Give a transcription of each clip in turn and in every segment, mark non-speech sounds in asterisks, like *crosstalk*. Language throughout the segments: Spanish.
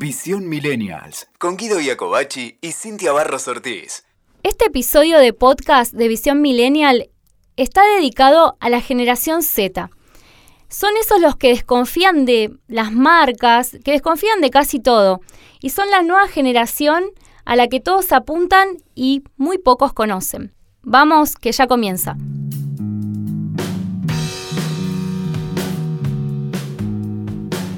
Visión Millennials, con Guido Iacobacci y Cintia Barros Ortiz. Este episodio de podcast de Visión Millennial está dedicado a la generación Z. Son esos los que desconfían de las marcas, que desconfían de casi todo, y son la nueva generación a la que todos apuntan y muy pocos conocen. Vamos, que ya comienza.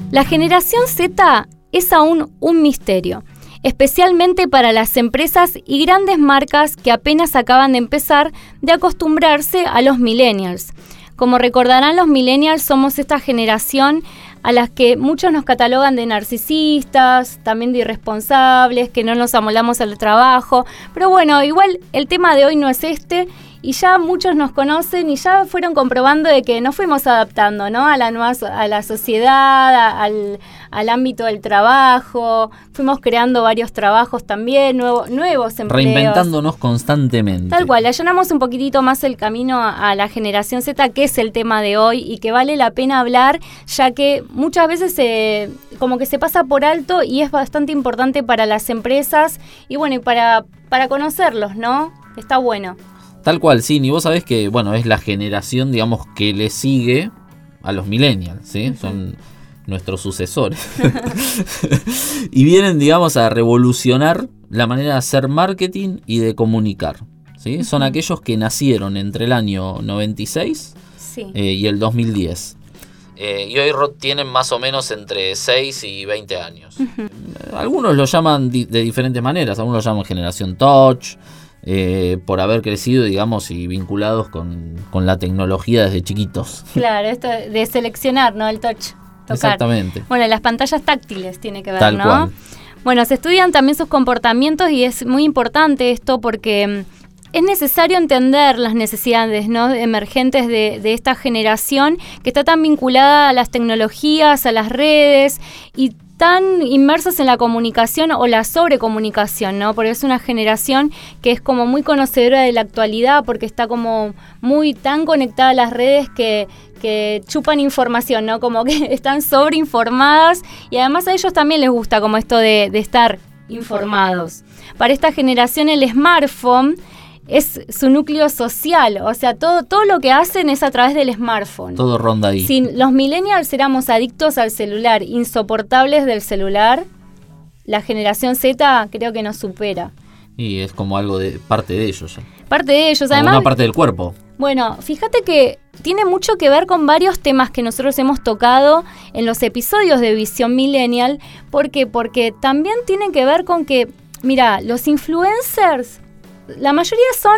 La generación Z es aún un misterio, especialmente para las empresas y grandes marcas que apenas acaban de empezar de acostumbrarse a los millennials. Como recordarán los millennials somos esta generación a las que muchos nos catalogan de narcisistas, también de irresponsables, que no nos amolamos al trabajo. Pero bueno, igual el tema de hoy no es este y ya muchos nos conocen y ya fueron comprobando de que nos fuimos adaptando ¿no? a, la nueva, a la sociedad, al, ámbito del trabajo, fuimos creando varios trabajos también, nuevos empleos. Reinventándonos constantemente. Tal cual, allanamos un poquitito más el camino a, a, la generación Z, que es el tema de hoy y que vale la pena hablar, ya que muchas veces se, como que se pasa por alto y es bastante importante para las empresas y bueno, y para, para conocerlos, ¿no? Está bueno. Tal cual, sí, y vos sabés que, bueno, es la generación, digamos, que le sigue a los millennials, ¿sí? Son nuestros sucesores. *laughs* y vienen, digamos, a revolucionar la manera de hacer marketing y de comunicar, ¿sí? Son aquellos que nacieron entre el año 96 eh, y el 2010. Eh, y hoy tienen más o menos entre 6 y 20 años. Algunos lo llaman de diferentes maneras, algunos lo llaman generación touch, eh, por haber crecido, digamos, y vinculados con, la tecnología desde chiquitos. Claro, esto de seleccionar, ¿no? El touch. Exactamente. Bueno, las pantallas táctiles tiene que ver, ¿no? Bueno, se estudian también sus comportamientos y es muy importante esto porque mm, es necesario entender las necesidades ¿no? emergentes de, de, esta generación que está tan vinculada a las tecnologías, a las redes y tan inmersos en la comunicación o la sobrecomunicación, ¿no? Porque es una generación que es como muy conocedora de la actualidad porque está como muy tan conectada a las redes que, chupan información, ¿no? Como que *laughs* están sobreinformadas y además a ellos también les gusta como esto de estar informados. Para esta generación el smartphone es su núcleo social, o sea, todo, todo lo que hacen es a través del smartphone. Todo ronda ahí. Si los millennials éramos adictos al celular, insoportables del celular, la generación Z creo que nos supera. Y es como algo de parte de ellos. Parte de ellos, además. Una parte del cuerpo. Bueno, fíjate que tiene mucho que ver con varios temas que nosotros hemos tocado en los episodios de Visión Millennial. ¿Por qué? Porque también tienen que ver con que, mira, los influencers la mayoría son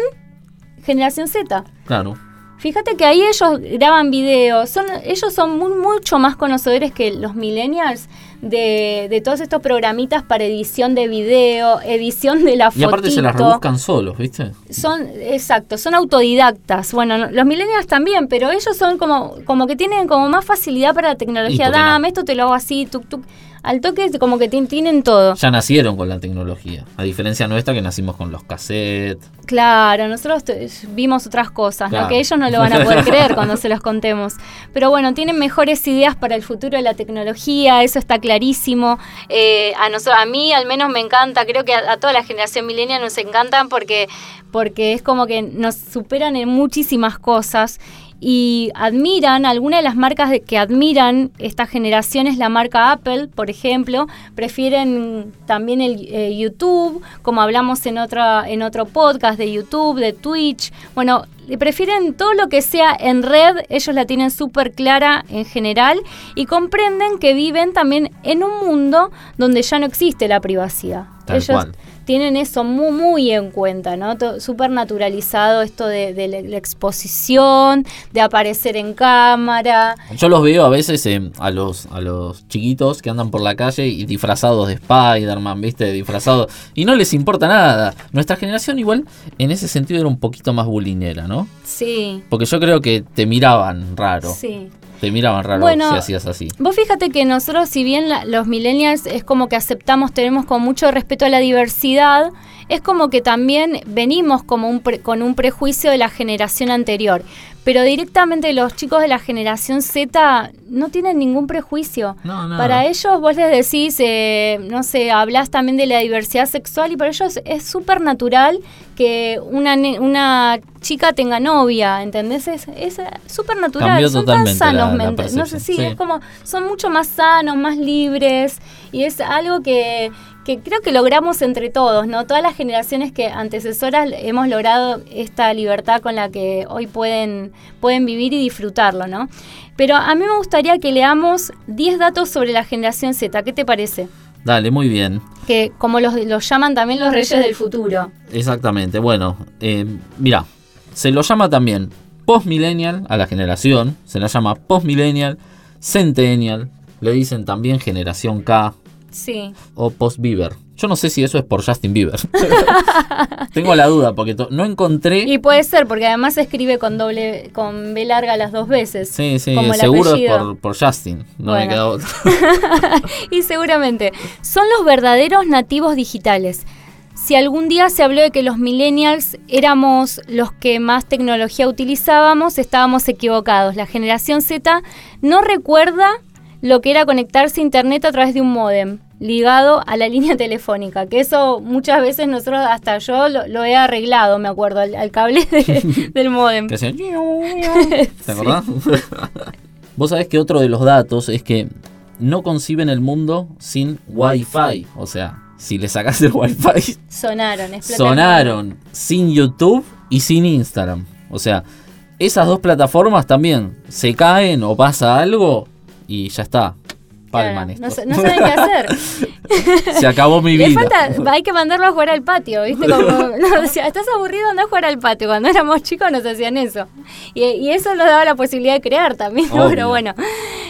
generación Z. Claro. Fíjate que ahí ellos graban videos, son, ellos son mucho más conocedores que los millennials de, de, todos estos programitas para edición de video, edición de la foto. Y aparte se las rebuscan solos, ¿viste? Son, exacto, son autodidactas. Bueno, los millennials también, pero ellos son como, como que tienen como más facilidad para la tecnología. Dame, esto te lo hago así, tuk, tuk al toque como que tienen todo. Ya nacieron con la tecnología, a diferencia nuestra que nacimos con los cassettes. Claro, nosotros vimos otras cosas, que ellos no lo van a poder *laughs* creer cuando se los contemos. Pero bueno, tienen mejores ideas para el futuro de la tecnología, eso está clarísimo. Eh, a, nosotros, a mí al menos me encanta, creo que a, toda la generación milenial nos encantan porque, porque es como que nos superan en muchísimas cosas y admiran, alguna de las marcas que admiran esta generación es la marca Apple, por ejemplo, prefieren también el eh, YouTube, como hablamos en, otra, en otro podcast de YouTube, de Twitch, bueno, prefieren todo lo que sea en red, ellos la tienen súper clara en general y comprenden que viven también en un mundo donde ya no existe la privacidad. ellos, tienen eso muy, muy en cuenta, ¿no? Súper naturalizado esto de, la, exposición, de aparecer en cámara. Yo los veo a veces eh, a, los, a los chiquitos que andan por la calle y disfrazados de Spider-Man, ¿viste? Disfrazados. Y no les importa nada. Nuestra generación igual en ese sentido era un poquito más bulinera, ¿no? Sí. Porque yo creo que te miraban raro. Sí. Te miraban raro si hacías así. Vos fíjate que nosotros, si bien los millennials es como que aceptamos, tenemos con mucho respeto a la diversidad, es como que también venimos como un con un prejuicio de la generación anterior. Pero directamente los chicos de la generación Z no tienen ningún prejuicio. Para ellos vos les decís, eh, no sé, hablas también de la diversidad sexual y para ellos es súper natural que una, una chica tenga novia, ¿entendés? Es súper natural. son tan sanos, no sé, sí, es como, son mucho más sanos, más libres y es algo que que creo que logramos entre todos, ¿no? Todas las generaciones que antecesoras hemos logrado esta libertad con la que hoy pueden, pueden vivir y disfrutarlo, ¿no? Pero a mí me gustaría que leamos 10 datos sobre la generación Z, ¿qué te parece? Dale, muy bien. Que como los, los llaman también los reyes del futuro. Exactamente, bueno, eh, mira, se lo llama también post-millennial a la generación, se la llama post-millennial, centennial, le dicen también generación K, Sí. O Post Bieber. Yo no sé si eso es por Justin Bieber. *laughs* Tengo la duda porque no encontré. Y puede ser porque además se escribe con doble, con B larga las dos veces. Sí, sí, seguro es por, Justin. No me queda *laughs* otro. y seguramente son los verdaderos nativos digitales. Si algún día se habló de que los millennials éramos los que más tecnología utilizábamos, estábamos equivocados. La generación Z no recuerda lo que era conectarse a internet a través de un modem ligado a la *laughs* línea telefónica, que eso muchas veces nosotros, hasta yo lo, he arreglado, me acuerdo, al, cable *laughs* del modem. *laughs* ¿Te acordás? Vos sabés que otro de los datos es que no conciben el mundo sin Wi-Fi, o sea, si le sacás el Wi-Fi... Sonaron, Sonaron, sin YouTube y sin Instagram. O sea, esas dos plataformas también se caen o pasa algo y ya está. No, no, saben qué hacer. *laughs* Se acabó mi vida. hay que mandarlo a jugar al patio, ¿viste? Como, *laughs* estás aburrido, anda a jugar al patio. Cuando éramos chicos nos hacían eso. Y, eso nos daba la posibilidad de crear también, pero bueno.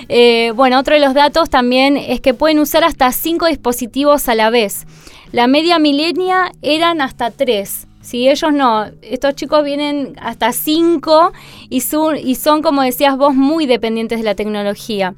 Eh, bueno, otro de los datos también es que pueden usar hasta cinco dispositivos a la vez. La media milenia eran hasta tres. Si ellos no, estos chicos vienen hasta cinco y son, como decías vos, muy dependientes de la tecnología.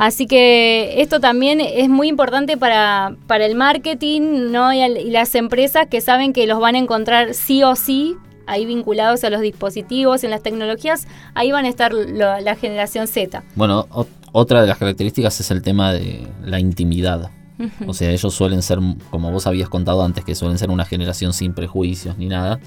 Así que esto también es muy importante para, para el marketing ¿no? y, las empresas que saben que los van a encontrar sí o sí ahí vinculados a los dispositivos, en las tecnologías, ahí van a estar la generación Z. Bueno, otra de las características es el tema de la intimidad. O sea, ellos suelen ser, como vos habías contado antes, que suelen ser una generación sin prejuicios ni nada,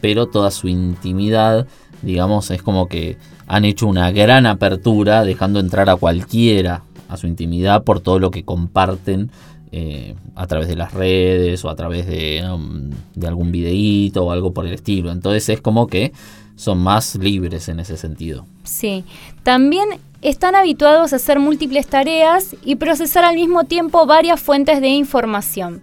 pero toda su intimidad, digamos, es como que han hecho una gran apertura, dejando entrar a cualquiera a su intimidad por todo lo que comparten eh, a través de las redes o a través de, um, de algún videíto o algo por el estilo. Entonces es como que son más libres en ese sentido. Sí, también están habituados a hacer múltiples tareas y procesar al mismo tiempo varias fuentes de información.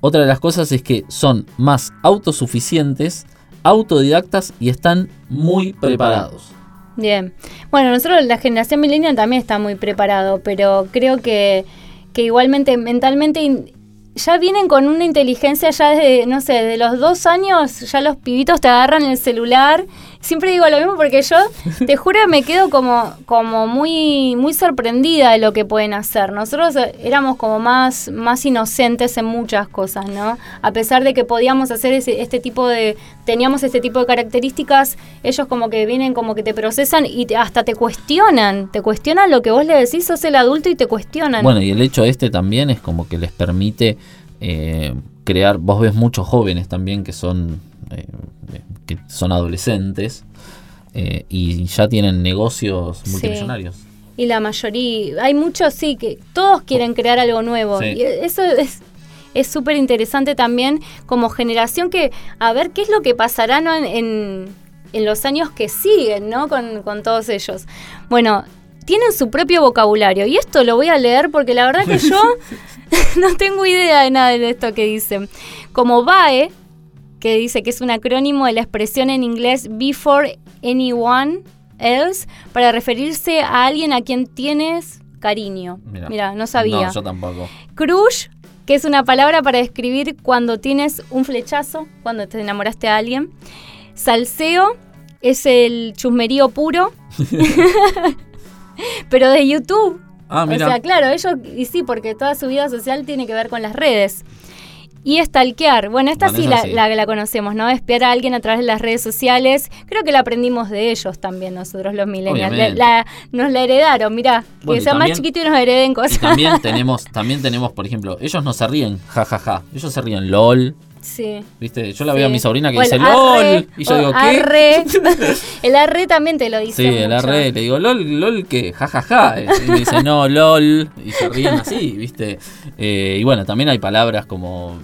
Otra de las cosas es que son más autosuficientes, autodidactas y están muy preparados. Bien. Bueno, nosotros, la generación millennial también está muy preparado, pero creo que, que igualmente mentalmente ya vienen con una inteligencia ya desde, no sé, de los dos años, ya los pibitos te agarran el celular siempre digo lo mismo porque yo, te juro, me quedo como, como muy, muy sorprendida de lo que pueden hacer. Nosotros éramos como más, más inocentes en muchas cosas, ¿no? A pesar de que podíamos hacer ese, este tipo de, teníamos este tipo de características, ellos como que vienen, como que te procesan y hasta te cuestionan, te cuestionan lo que vos le decís, sos el adulto y te cuestionan. Bueno, y el hecho este también es como que les permite eh, crear, vos ves muchos jóvenes también que son eh, que son adolescentes eh, y ya tienen negocios multimillonarios. Y la mayoría, hay muchos, sí, que todos quieren crear algo nuevo. Y eso es es súper interesante también como generación que a ver qué es lo que pasará en, en, los años que siguen, ¿no? Con, con, todos ellos. Bueno, tienen su propio vocabulario y esto lo voy a leer porque la verdad que *laughs* yo *laughs* no tengo idea de nada de esto que dicen. Como BAE, que dice que es un acrónimo de la expresión en inglés before anyone else para referirse a alguien a quien tienes cariño. Mira, no sabía. No, yo tampoco. Crush, que es una palabra para describir cuando tienes un flechazo, cuando te enamoraste a alguien. Salseo es el chusmerío puro, *laughs* *laughs* pero de YouTube. Ah, mira. O sea, claro, ellos, y sí, porque toda su vida social tiene que ver con las redes. Y stalkear. Bueno, esta sí, la, La, conocemos, ¿no? Espiar a alguien a través de las redes sociales. Creo que la aprendimos de ellos también, nosotros los millennials. nos la heredaron, mirá. que sean más chiquitos y nos hereden cosas. también *laughs* tenemos, también tenemos, por ejemplo, ellos no se ríen, jajaja. Ja, ja. Ellos se ríen, lol. Sí. ¿Viste? Yo la veo a mi sobrina que dice LOL. Y yo digo, ¿qué? Arre. *laughs* el arre también te lo dice. Sí, el arre. Le digo, LOL, LOL, ¿qué? Ja, ja, ja. Y me dice, no, LOL. Y se ríen así, ¿viste? Eh, y bueno, también hay palabras como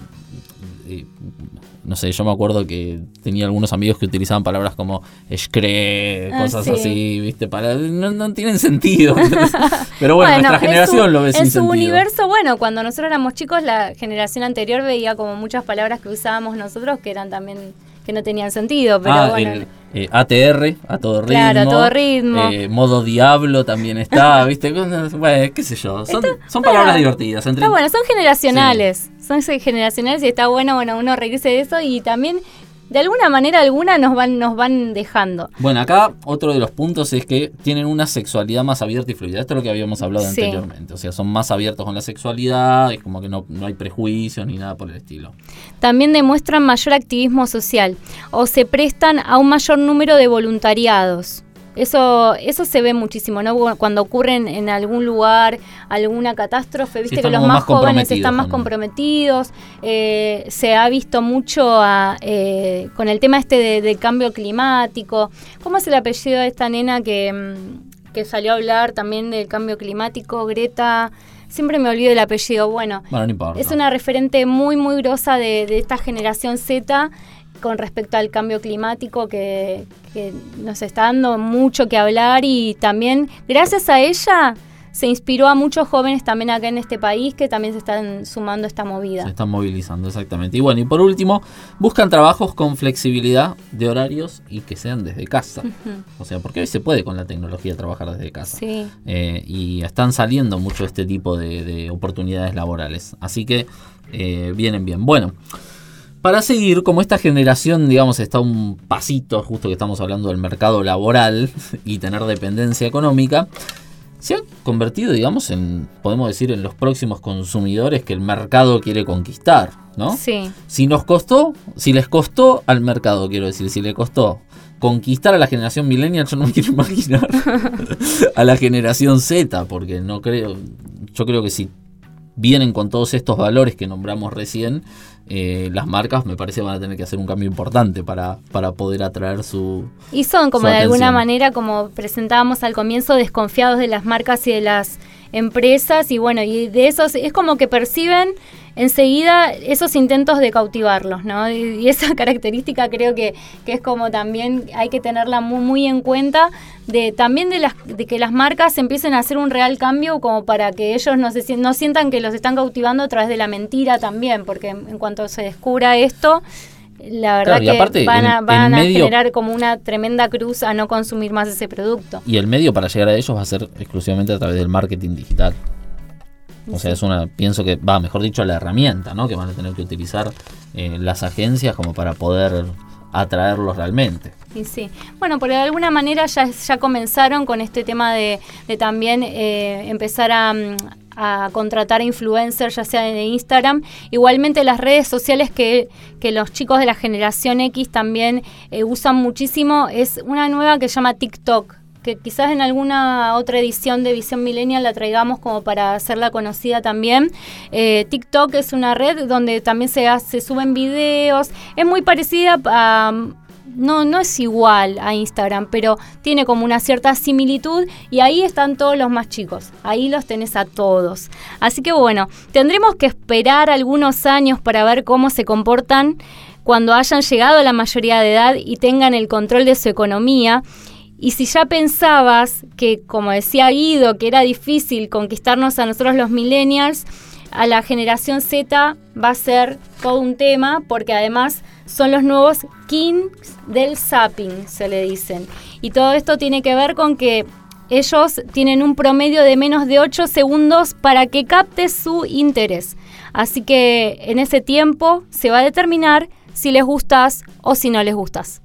no sé, yo me acuerdo que tenía algunos amigos que utilizaban palabras como escre, ah, cosas así, ¿viste? Para, no, tienen sentido. *laughs* Pero bueno, nuestra generación lo ve sin. En su universo, bueno, cuando nosotros éramos chicos, la generación anterior veía como muchas palabras que usábamos nosotros que eran también que no tenían sentido, pero ah, bueno. Eh, ATR, a todo ritmo. Claro, a todo ritmo. Eh, modo diablo también está, *laughs* ¿viste? Bueno, qué sé yo. Son, palabras divertidas. Está bueno, son generacionales. Son generacionales y está bueno, bueno, uno regrese de eso y también de alguna manera alguna nos van, nos van dejando. Bueno, acá otro de los puntos es que tienen una sexualidad más abierta y fluida. Esto es lo que habíamos hablado anteriormente. O sea, son más abiertos con la sexualidad, es como que no, no hay prejuicios ni nada por el estilo. También demuestran mayor activismo social o se prestan a un mayor número de voluntariados. Eso, eso se ve muchísimo, ¿no? Cuando ocurren en algún lugar alguna catástrofe, viste que los más, jóvenes están más comprometidos. Eh, se ha visto mucho eh, con el tema este de, cambio climático. ¿Cómo es el apellido de esta nena que, mm, que salió a hablar también del cambio climático? Greta siempre me olvido el apellido. Bueno, es una referente muy, muy grosa de, de, esta generación Z con respecto al cambio climático que, nos está dando mucho que hablar y también gracias a ella se inspiró a muchos jóvenes también acá en este país que también se están sumando a esta movida. Se están movilizando, exactamente. Y bueno, y por último, buscan trabajos con flexibilidad de horarios y que sean desde casa. O sea, porque hoy se puede con la tecnología trabajar desde casa. Sí. Eh, y están saliendo mucho este tipo de, oportunidades laborales. Así que eh, vienen bien. Bueno. Para seguir, como esta generación, digamos, está un pasito, justo que estamos hablando del mercado laboral *laughs* y tener dependencia económica, se ha convertido, digamos, en, podemos decir, en los próximos consumidores que el mercado quiere conquistar, ¿no? Sí. Si nos costó, si les costó al mercado, quiero decir, si le costó conquistar a la generación millennial, yo no me quiero imaginar *laughs* *laughs* a la generación Z, porque no creo, yo creo que si vienen con todos estos valores que nombramos recién, eh, las marcas me parece van a tener que hacer un cambio importante para, para poder atraer su... Y son como de alguna manera, como presentábamos al comienzo, desconfiados de las marcas y de las empresas y bueno, y de esos es como que perciben enseguida esos intentos de cautivarlos, ¿no? Y, esa *laughs* característica creo que, que, es como también hay que tenerla muy, muy en cuenta de también de, las, de que las marcas empiecen a hacer un real cambio como para que ellos no, se, no sientan que los están cautivando a través de la mentira también, porque en cuanto se descubra esto, la verdad que van, a, van a, generar como una tremenda cruz a no consumir más ese producto. Y el medio para llegar a ellos va a ser exclusivamente a través del marketing digital. O sea, es una, pienso que, va, mejor dicho, la herramienta, ¿no? Que van a tener que utilizar eh, las agencias como para poder atraerlos realmente. Sí, sí. Bueno, por alguna manera ya, ya comenzaron con este tema de, de también eh, empezar a, a, contratar influencers, ya sea en Instagram. Igualmente las redes sociales que, que los chicos de la generación X también eh, usan muchísimo es una nueva que se llama TikTok que quizás en alguna otra edición de Visión Millennial la traigamos como para hacerla conocida también. Eh, TikTok es una red donde también se, hace, suben videos, es muy parecida a... No, no es igual a Instagram, pero tiene como una cierta similitud y ahí están todos los más chicos. Ahí los tenés a todos. Así que bueno, tendremos que esperar algunos años para ver cómo se comportan cuando hayan llegado a la mayoría de edad y tengan el control de su economía y si ya pensabas que, como decía Guido, que era difícil conquistarnos a nosotros los millennials, a la generación Z va a ser todo un tema porque además son los nuevos kings del zapping, se le dicen. Y todo esto tiene que ver con que ellos tienen un promedio de menos de 8 segundos para que capte su interés. Así que en ese tiempo se va a determinar si les gustas o si no les gustas.